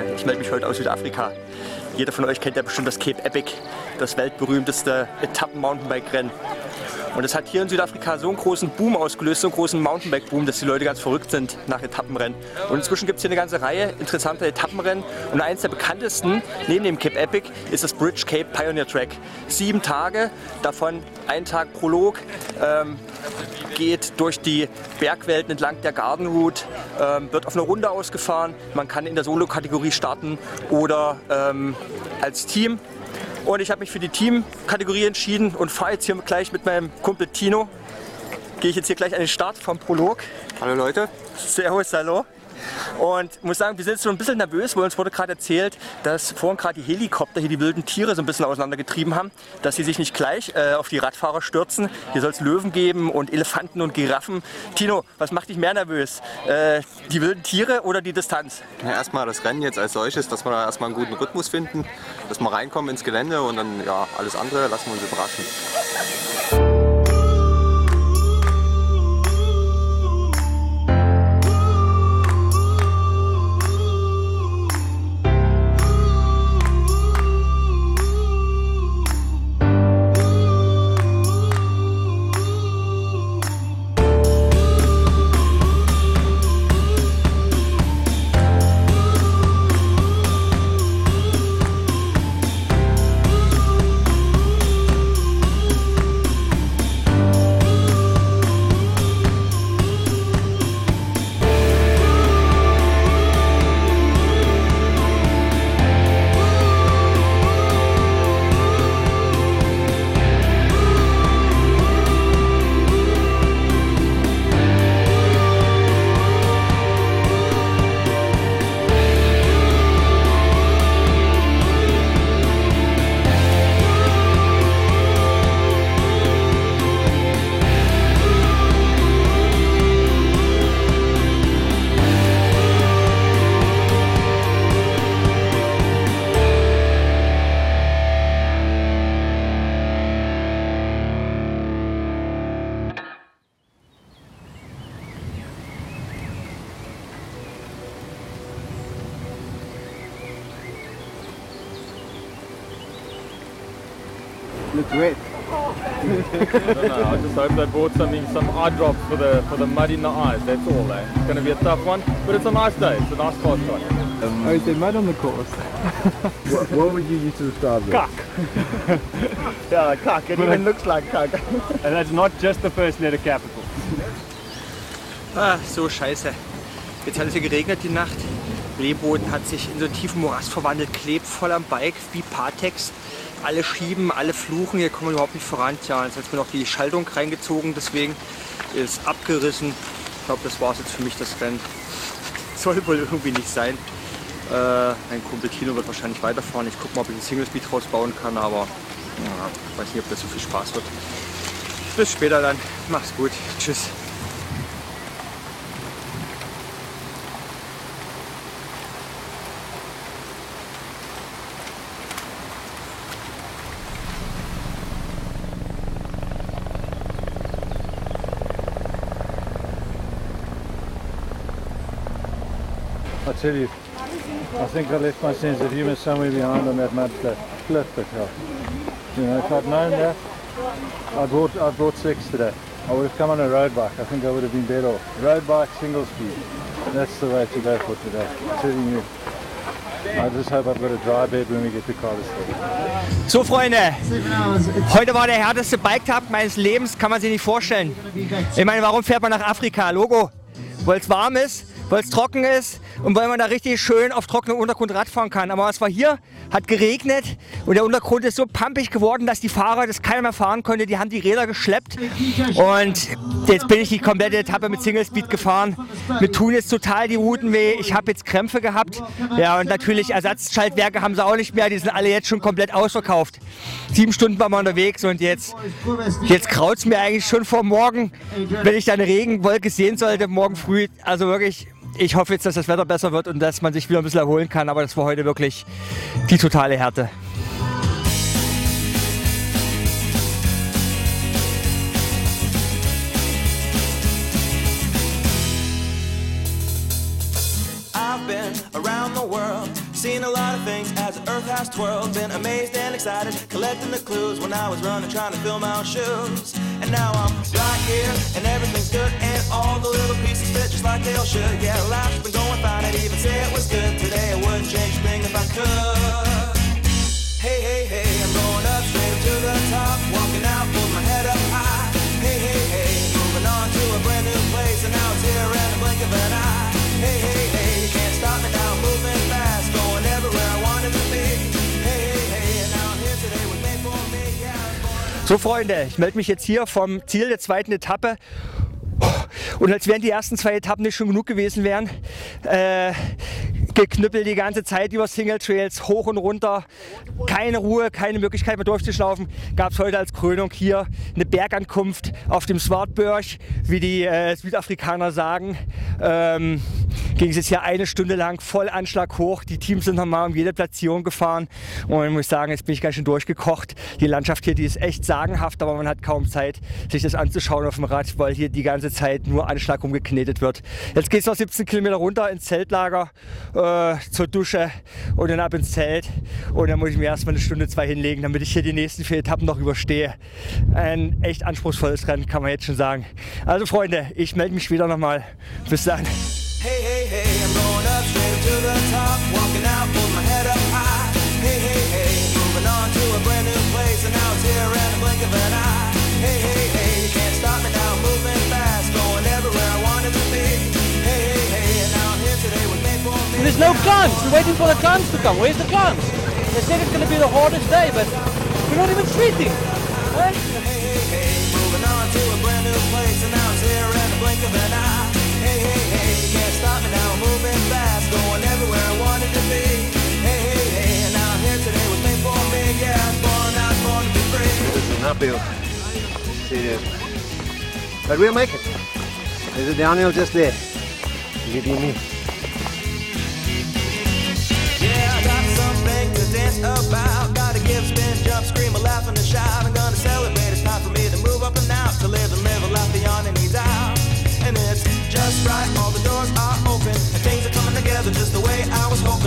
Freunde. Ich melde mich heute aus Südafrika. Jeder von euch kennt ja bestimmt das Cape Epic, das weltberühmteste Etappen-Mountainbike-Rennen. Und es hat hier in Südafrika so einen großen Boom ausgelöst, so einen großen Mountainbike-Boom, dass die Leute ganz verrückt sind nach Etappenrennen. Und inzwischen gibt es hier eine ganze Reihe interessanter Etappenrennen. Und eines der bekanntesten, neben dem Cape Epic, ist das Bridge Cape Pioneer Track. Sieben Tage, davon ein Tag Prolog, ähm, geht durch die Bergwelten entlang der Garden Route, ähm, wird auf eine Runde ausgefahren. Man kann in der Solo-Kategorie starten oder ähm, als Team. Und ich habe mich für die Team-Kategorie entschieden und fahre jetzt hier gleich mit meinem Kumpel Tino. Gehe ich jetzt hier gleich an den Start vom Prolog. Hallo Leute. Servus, hallo. Und muss sagen, wir sind jetzt so ein bisschen nervös, weil uns wurde gerade erzählt, dass vorhin gerade die Helikopter hier die wilden Tiere so ein bisschen auseinandergetrieben haben, dass sie sich nicht gleich äh, auf die Radfahrer stürzen. Hier soll es Löwen geben und Elefanten und Giraffen. Tino, was macht dich mehr nervös? Äh, die wilden Tiere oder die Distanz? Ja, erstmal das Rennen jetzt als solches, dass wir da erstmal einen guten Rhythmus finden, dass wir reinkommen ins Gelände und dann ja, alles andere lassen wir uns überraschen. Wet. I don't know. I just hope they bought something, some eye drops for the for the mud in the eyes. That's all. Eh? It's going to be a tough one, but it's a nice day. It's a nice fast one. oh, is there mud on the course? What, what would you use to describe it? Cuck. yeah, cuck. It even looks like cuck. And that's not just the first letter capital. Ah, so scheiße. Jetzt hat es hier geregnet die Nacht. Lehmboden hat sich in so einen tiefen Morast verwandelt, klebt voll am Bike wie Patex. Alle schieben, alle fluchen, hier kommen wir überhaupt nicht voran. Tja, jetzt hat mir noch die Schaltung reingezogen, deswegen ist abgerissen. Ich glaube, das war es jetzt für mich, das Rennen. Soll wohl irgendwie nicht sein. Äh, mein Kumpel Tino wird wahrscheinlich weiterfahren. Ich gucke mal, ob ich einen Single Speed rausbauen kann, aber ja, weiß nicht, ob das so viel Spaß wird. Bis später dann. Mach's gut. Tschüss. Tell you, I think I left my sense of humour somewhere behind on that mud flat. Cliff, but hell. You know, if I'd known that, I brought I brought six today. I would have come on a road bike. I think I would have been better off. Road bike, single speed. That's the way to go for today. Telling you. I just hope I've got a dry bed when we get to Cartersville. So Freunde, heute war der härteste Bike-Tag meines Lebens, kann man sich nicht vorstellen. Ich meine, warum fährt man nach Afrika? Logo, weil es warm ist, weil es trocken ist und weil man da richtig schön auf trockenem Untergrund Rad fahren kann. Aber es war hier, hat geregnet und der Untergrund ist so pampig geworden, dass die Fahrer das keiner mehr fahren konnte. Die haben die Räder geschleppt und jetzt bin ich die komplette Etappe mit Single Speed gefahren. Mir tun jetzt total die Routen weh. Ich habe jetzt Krämpfe gehabt. Ja und natürlich Ersatzschaltwerke haben sie auch nicht mehr. Die sind alle jetzt schon komplett ausverkauft. Sieben Stunden waren wir unterwegs und jetzt, jetzt kraut es mir eigentlich schon vor morgen, wenn ich da eine Regenwolke sehen sollte, morgen früh. Also wirklich, ich hoffe jetzt, dass das Wetter besser wird und dass man sich wieder ein bisschen erholen kann. Aber das war heute wirklich die totale Härte. Seen a lot of things as the earth has twirled. Been amazed and excited, collecting the clues when I was running, trying to fill my own shoes. And now I'm right here, and everything's good, and all the little pieces fit just like they all should. Yeah, life's been going fine, I'd even say it was good today. I wouldn't change a thing if I could. Hey, hey, hey, I'm going So Freunde, ich melde mich jetzt hier vom Ziel der zweiten Etappe. Und als wären die ersten zwei Etappen nicht schon genug gewesen wären, äh, geknüppelt die ganze Zeit über Single Trails, hoch und runter, keine Ruhe, keine Möglichkeit mehr durchzuschlaufen, gab es heute als Krönung hier eine Bergankunft auf dem Swartberg, wie die äh, Südafrikaner sagen. Ähm, ging es jetzt hier eine Stunde lang voll Anschlag hoch. Die Teams sind nochmal um jede Platzierung gefahren. Und ich muss sagen, jetzt bin ich ganz schön durchgekocht. Die Landschaft hier, die ist echt sagenhaft, aber man hat kaum Zeit, sich das anzuschauen auf dem Rad, weil hier die ganze Zeit nur Anschlag rumgeknetet wird. Jetzt geht es noch 17 Kilometer runter ins Zeltlager äh, zur Dusche und dann ab ins Zelt. Und dann muss ich mir erstmal eine Stunde, zwei hinlegen, damit ich hier die nächsten vier Etappen noch überstehe. Ein echt anspruchsvolles Rennen, kann man jetzt schon sagen. Also Freunde, ich melde mich wieder nochmal. Bis dann. Hey, hey, hey, no clans. We're waiting for the clans to come. Where's the clans? They said it's going to be the hardest day, but we're not even treating. Hey, hey, hey, moving on to a brand new place, and now it's here in the blink of an eye. Hey, hey, hey, you can't stop me now, moving fast, going everywhere I wanted to be. Hey, hey, hey, and now I'm here today with made for me. Yeah, I was born, I was born to be free. This is not built. Serious. But we'll make it. There's a downhill just there. Give you me. Scream, a laugh, and a shout. I'm gonna celebrate. It's time for me to move up and out, to live and live a life beyond any doubt. And it's just right, all the doors are open, and things are coming together just the way I was hoping.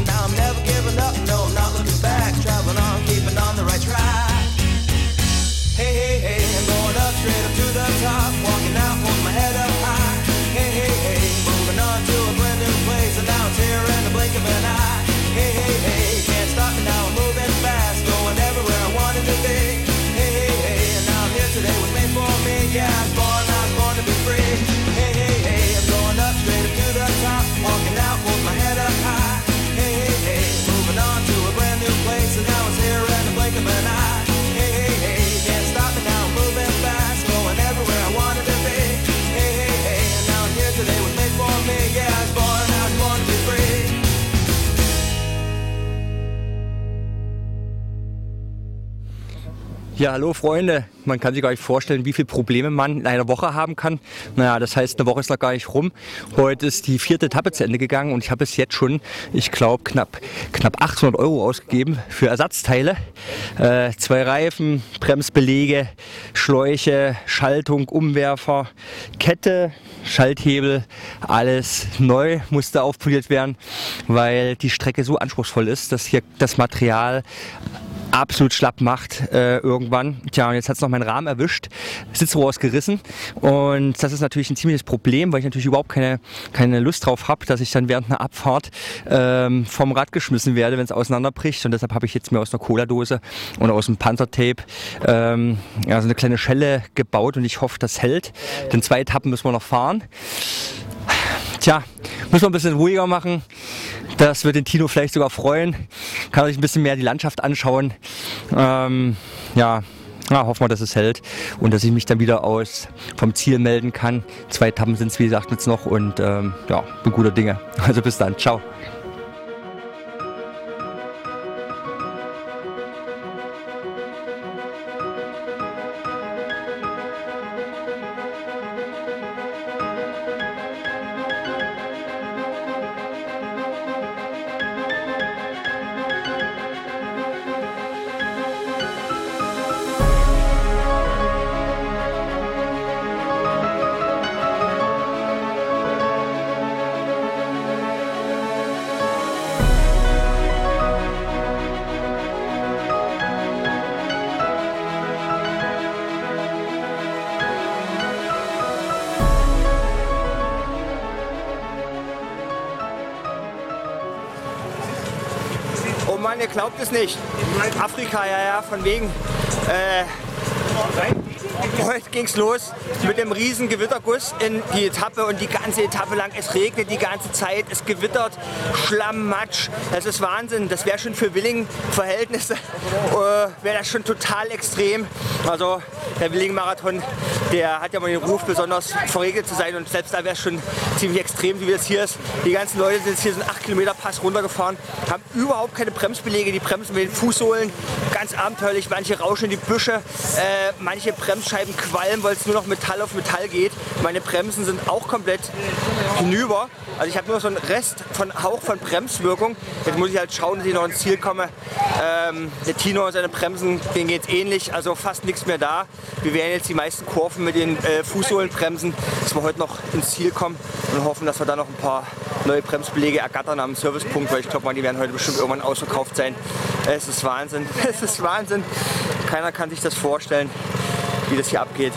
Ja, hallo Freunde. Man kann sich gar nicht vorstellen, wie viele Probleme man in einer Woche haben kann. Naja, das heißt, eine Woche ist noch gar nicht rum. Heute ist die vierte Etappe zu Ende gegangen und ich habe bis jetzt schon, ich glaube, knapp, knapp 800 Euro ausgegeben für Ersatzteile. Äh, zwei Reifen, Bremsbelege, Schläuche, Schaltung, Umwerfer, Kette, Schalthebel, alles neu musste aufpoliert werden, weil die Strecke so anspruchsvoll ist, dass hier das Material absolut schlapp macht äh, irgendwann. Tja, und jetzt hat es noch meinen Rahmen erwischt, Sitzrohr ist gerissen und das ist natürlich ein ziemliches Problem, weil ich natürlich überhaupt keine, keine Lust drauf habe, dass ich dann während einer Abfahrt ähm, vom Rad geschmissen werde, wenn es auseinanderbricht und deshalb habe ich jetzt mir aus einer Cola-Dose und aus dem Panther-Tape ähm, ja, so eine kleine Schelle gebaut und ich hoffe, das hält. Denn zwei Etappen müssen wir noch fahren. Tja, müssen wir ein bisschen ruhiger machen. Das wird den Tino vielleicht sogar freuen. Kann sich ein bisschen mehr die Landschaft anschauen. Ähm, ja, ja, hoffen wir, dass es hält und dass ich mich dann wieder aus vom Ziel melden kann. Zwei Etappen sind es, wie gesagt, jetzt noch und ähm, ja, bin guter Dinge. Also bis dann. Ciao. Mann, ihr glaubt es nicht. Afrika, ja, ja, von wegen. Äh, Heute ging's los mit dem riesen Gewitterguss in die Etappe und die ganze Etappe lang. Es regnet die ganze Zeit, es gewittert, Schlamm, Matsch. Das ist Wahnsinn. Das wäre schon für Willing-Verhältnisse, äh, wäre das schon total extrem. Also der Willing-Marathon, der hat ja mal den Ruf, besonders verregelt zu sein und selbst da wäre es schon ziemlich extrem, wie das hier ist. Die ganzen Leute sind jetzt hier so einen 8 Kilometer Pass runtergefahren, haben überhaupt keine Bremsbelege, die bremsen mit den Fußsohlen, ganz abenteuerlich. Manche rauschen in die Büsche, äh, manche Bremsscheiben qualmen, weil es nur noch Metall auf Metall geht. Meine Bremsen sind auch komplett hinüber. Also ich habe nur so einen Rest von Hauch von Bremswirkung. Jetzt muss ich halt schauen, dass ich noch ins Ziel komme. Ähm, der Tino und seine Bremsen, denen geht es ähnlich, also fast nichts mehr da. Wir werden jetzt die meisten Kurven mit den äh, Fußsohlenbremsen, dass wir heute noch ins Ziel kommen und hoffen, dass wir da noch ein paar neue Bremsbelege ergattern am Servicepunkt, weil ich glaube mal, die werden heute bestimmt irgendwann ausverkauft sein. Es ist Wahnsinn, es ist Wahnsinn. Keiner kann sich das vorstellen, wie das hier abgeht.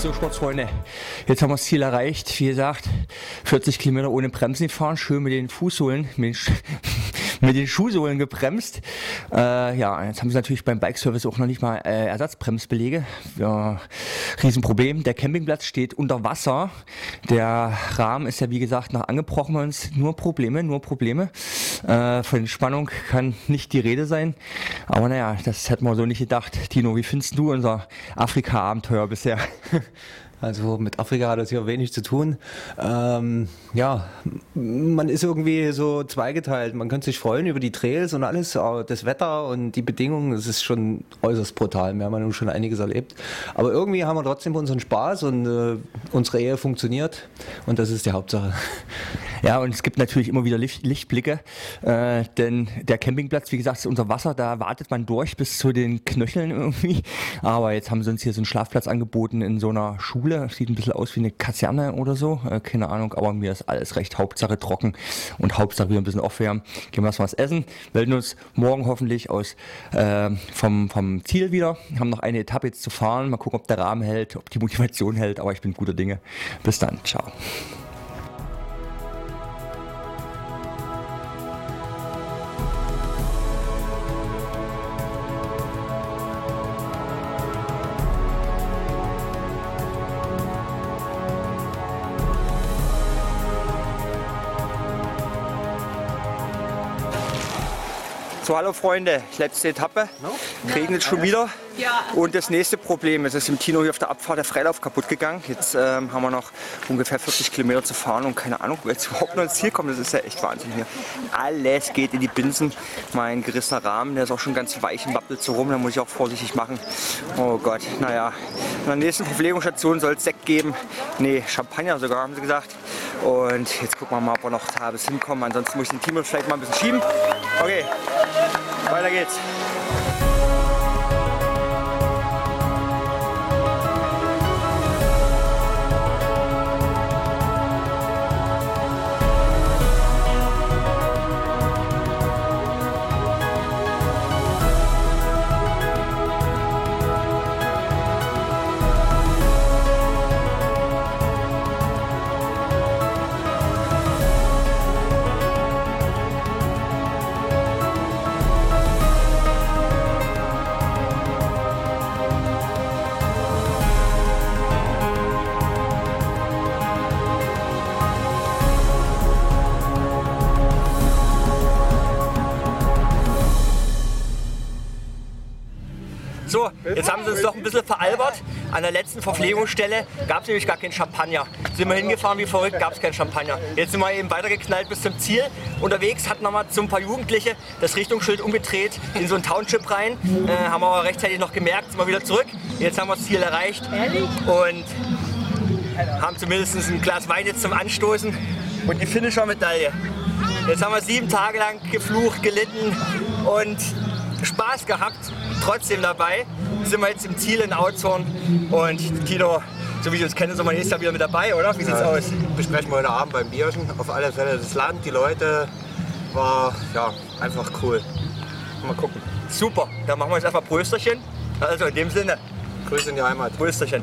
So, Sportsfreunde, jetzt haben wir das Ziel erreicht. Wie gesagt, 40 Kilometer ohne Bremsen gefahren, schön mit den Fußsohlen, mit mit den Schuhsohlen gebremst. Äh, ja, jetzt haben sie natürlich beim Bike-Service auch noch nicht mal äh, Ersatzbremsbelege. Ja, Riesenproblem. Der Campingplatz steht unter Wasser. Der Rahmen ist ja, wie gesagt, noch angebrochen bei uns. Nur Probleme, nur Probleme. Äh, von Spannung kann nicht die Rede sein. Aber naja, das hätten wir so nicht gedacht. Tino, wie findest du unser Afrika-Abenteuer bisher? Also mit Afrika hat das hier wenig zu tun. Ähm, ja, man ist irgendwie so zweigeteilt. Man könnte sich freuen über die Trails und alles, aber das Wetter und die Bedingungen, das ist schon äußerst brutal. Wir haben ja nun schon einiges erlebt. Aber irgendwie haben wir trotzdem unseren Spaß und äh, unsere Ehe funktioniert und das ist die Hauptsache. Ja, und es gibt natürlich immer wieder Licht, Lichtblicke, äh, denn der Campingplatz, wie gesagt, ist unter Wasser, da wartet man durch bis zu den Knöcheln irgendwie. Aber jetzt haben sie uns hier so einen Schlafplatz angeboten in so einer Schule. Sieht ein bisschen aus wie eine Kaserne oder so, äh, keine Ahnung, aber mir ist alles recht. Hauptsache trocken und Hauptsache wir ein bisschen aufwärmen. Gehen wir erstmal was essen, melden uns morgen hoffentlich aus äh, vom, vom Ziel wieder. Haben noch eine Etappe jetzt zu fahren. Mal gucken, ob der Rahmen hält, ob die Motivation hält, aber ich bin guter Dinge. Bis dann, ciao. So, hallo Freunde, letzte Etappe. Regnet schon wieder. Und das nächste Problem ist, es ist im Tino hier auf der Abfahrt der Freilauf kaputt gegangen. Jetzt ähm, haben wir noch ungefähr 40 Kilometer zu fahren und keine Ahnung, wo wir jetzt überhaupt noch ins Ziel kommen. Das ist ja echt Wahnsinn hier. Alles geht in die Binsen. Mein gerissener Rahmen, der ist auch schon ganz weich und wappelt so rum. Da muss ich auch vorsichtig machen. Oh Gott, naja. An der nächsten Verpflegungsstation soll es Sekt geben. Nee, Champagner sogar, haben sie gesagt. Und jetzt gucken wir mal, ob wir noch da bis hinkommen. Ansonsten muss ich den Timo vielleicht mal ein bisschen schieben. Okay, weiter geht's. Bisschen veralbert. An der letzten Verpflegungsstelle gab es nämlich gar keinen Champagner. Sind wir hingefahren wie verrückt, gab es keinen Champagner. Jetzt sind wir eben weitergeknallt bis zum Ziel. Unterwegs hatten wir mal so ein paar Jugendliche das Richtungsschild umgedreht in so ein Township rein. Äh, haben wir aber rechtzeitig noch gemerkt, sind wir wieder zurück. Jetzt haben wir das Ziel erreicht. Und haben zumindest ein Glas Wein jetzt zum Anstoßen und die Finisher-Medaille. Jetzt haben wir sieben Tage lang geflucht, gelitten und Spaß gehabt. Trotzdem dabei sind wir jetzt im Ziel in Outzorn und Tino, so wie ich uns kennen, sind wir nächstes Jahr wieder mit dabei, oder? Wie sieht's Ja, aus? Besprechen wir heute Abend beim Bierchen. Auf alle Fälle das Land, die Leute. War ja einfach cool. Mal gucken. Super, dann machen wir jetzt einfach Prösterchen. Also in dem Sinne, Grüße in die Heimat. Prösterchen.